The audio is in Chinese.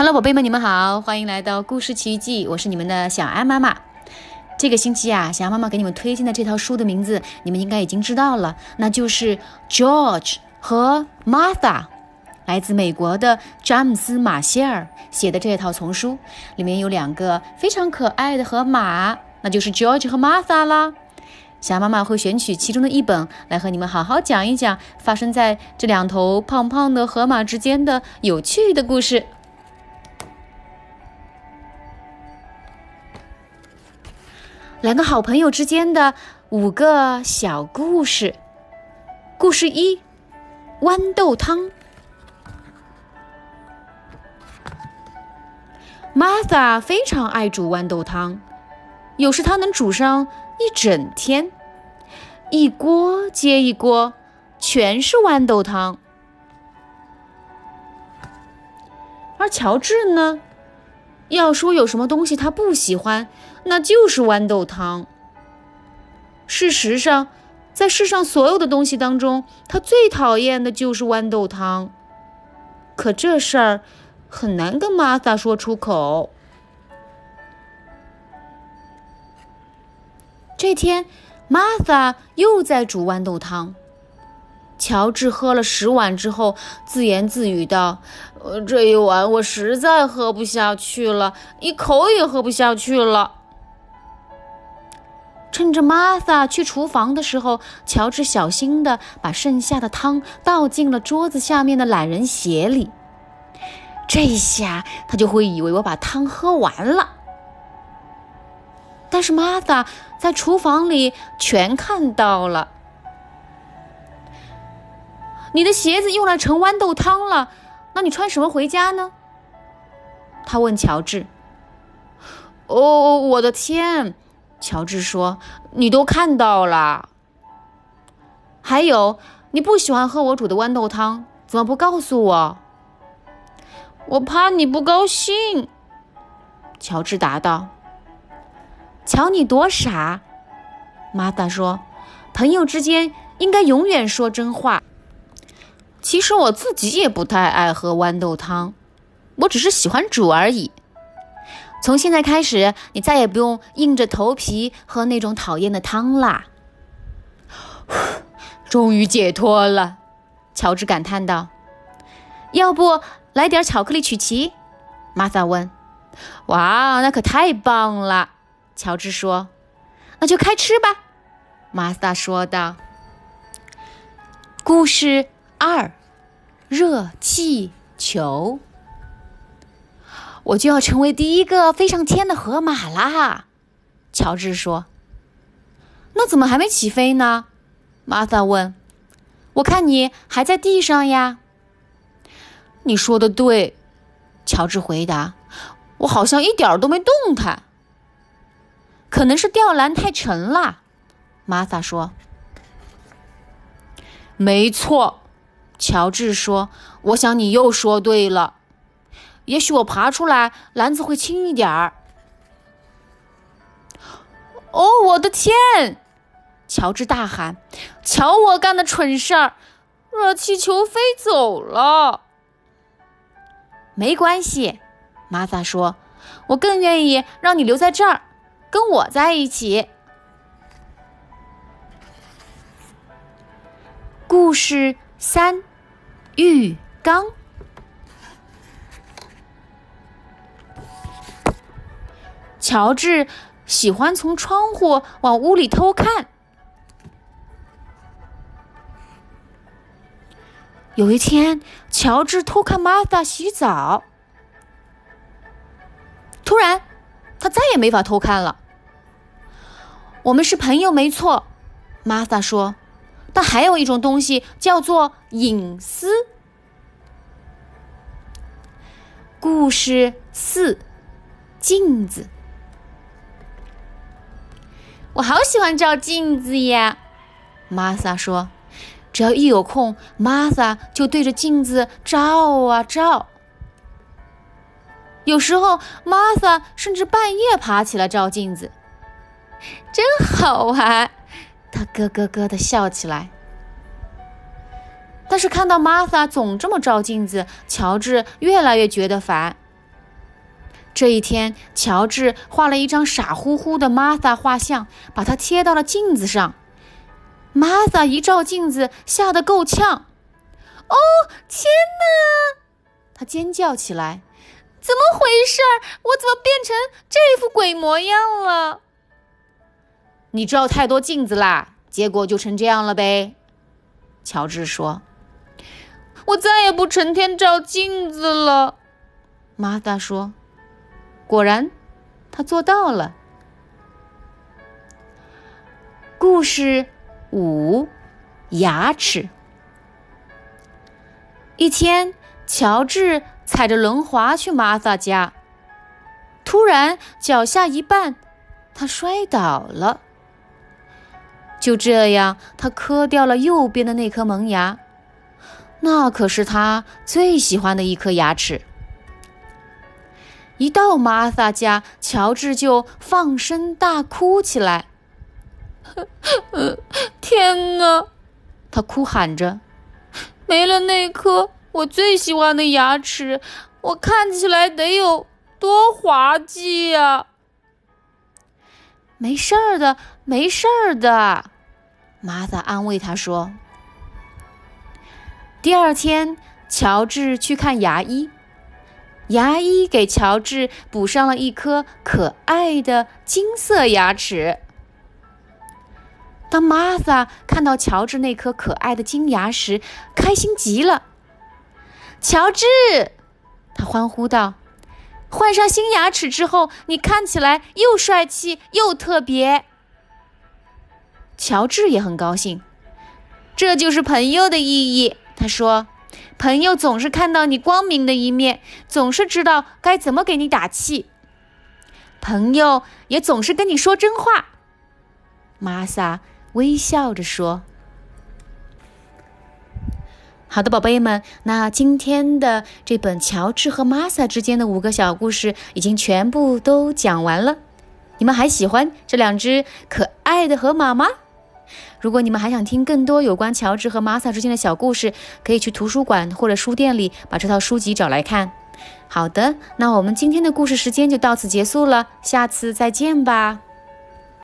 Hello，宝贝们，你们好，欢迎来到故事奇遇记，我是你们的小安妈妈。这个星期啊，小安妈妈给你们推荐的这套书的名字，你们应该已经知道了，那就是《George 和 Martha》，来自美国的詹姆斯·马歇尔写的这套丛书，里面有两个非常可爱的河马，那就是 George 和 Martha 啦。小安妈妈会选取其中的一本来和你们好好讲一讲发生在这两头胖胖的河马之间的有趣的故事。两个好朋友之间的五个小故事。故事一：豌豆汤。Martha 非常爱煮豌豆汤，有时她能煮上一整天，一锅接一锅，全是豌豆汤。而乔治呢？要说有什么东西他不喜欢，那就是豌豆汤。事实上，在世上所有的东西当中，他最讨厌的就是豌豆汤。可这事儿很难跟玛萨说出口。这天，玛萨又在煮豌豆汤。乔治喝了十碗之后，自言自语道：“呃，这一碗我实在喝不下去了，一口也喝不下去了。”趁着玛萨去厨房的时候，乔治小心地把剩下的汤倒进了桌子下面的懒人鞋里。这下他就会以为我把汤喝完了。但是玛萨在厨房里全看到了。你的鞋子用来盛豌豆汤了，那你穿什么回家呢？他问乔治。哦，我的天！乔治说：“你都看到了。还有，你不喜欢喝我煮的豌豆汤，怎么不告诉我？”我怕你不高兴。乔治答道。“瞧你多傻！”玛达说：“朋友之间应该永远说真话。”其实我自己也不太爱喝豌豆汤，我只是喜欢煮而已。从现在开始，你再也不用硬着头皮喝那种讨厌的汤啦。终于解脱了，乔治感叹道。要不来点巧克力曲奇？玛萨问。哇，那可太棒了！乔治说。那就开吃吧，玛萨说道。故事。二，热气球，我就要成为第一个飞上天的河马啦！乔治说。那怎么还没起飞呢？玛莎问。我看你还在地上呀。你说的对，乔治回答。我好像一点都没动弹。可能是吊篮太沉了，玛萨说。没错。乔治说：“我想你又说对了，也许我爬出来，篮子会轻一点儿。”哦，我的天！乔治大喊：“瞧我干的蠢事儿！热气球飞走了。”没关系，玛萨说：“我更愿意让你留在这儿，跟我在一起。”故事三。浴缸。乔治喜欢从窗户往屋里偷看。有一天，乔治偷看玛萨洗澡，突然，他再也没法偷看了。我们是朋友，没错，玛萨说。但还有一种东西叫做隐私。故事四：镜子。我好喜欢照镜子呀，玛莎说。只要一有空，玛莎就对着镜子照啊照。有时候，玛莎甚至半夜爬起来照镜子，真好玩。他咯咯咯的笑起来，但是看到玛萨总这么照镜子，乔治越来越觉得烦。这一天，乔治画了一张傻乎乎的玛萨画像，把它贴到了镜子上。玛萨一照镜子，吓得够呛。“哦，天哪！”他尖叫起来，“怎么回事？我怎么变成这副鬼模样了？”你照太多镜子啦，结果就成这样了呗。”乔治说。“我再也不成天照镜子了。”玛萨说。果然，他做到了。故事五：牙齿。一天，乔治踩着轮滑去玛萨家，突然脚下一绊，他摔倒了。就这样，他磕掉了右边的那颗萌牙，那可是他最喜欢的一颗牙齿。一到玛萨家，乔治就放声大哭起来。天哪！他哭喊着：“没了那颗我最喜欢的牙齿，我看起来得有多滑稽呀！”没事儿的，没事儿的，玛萨安慰他说。第二天，乔治去看牙医。牙医给乔治补上了一颗可爱的金色牙齿。当玛萨看到乔治那颗可爱的金牙时，开心极了。乔治，他欢呼道：“换上新牙齿之后，你看起来又帅气又特别。”乔治也很高兴，这就是朋友的意义。他说。朋友总是看到你光明的一面，总是知道该怎么给你打气。朋友也总是跟你说真话。玛莎微笑着说：“好的，宝贝们，那今天的这本乔治和玛莎之间的五个小故事已经全部都讲完了。你们还喜欢这两只可爱的河马吗？”如果你们还想听更多有关乔治和玛莎之间的小故事，可以去图书馆或者书店里把这套书籍找来看。好的，那我们今天的故事时间就到此结束了，下次再见吧。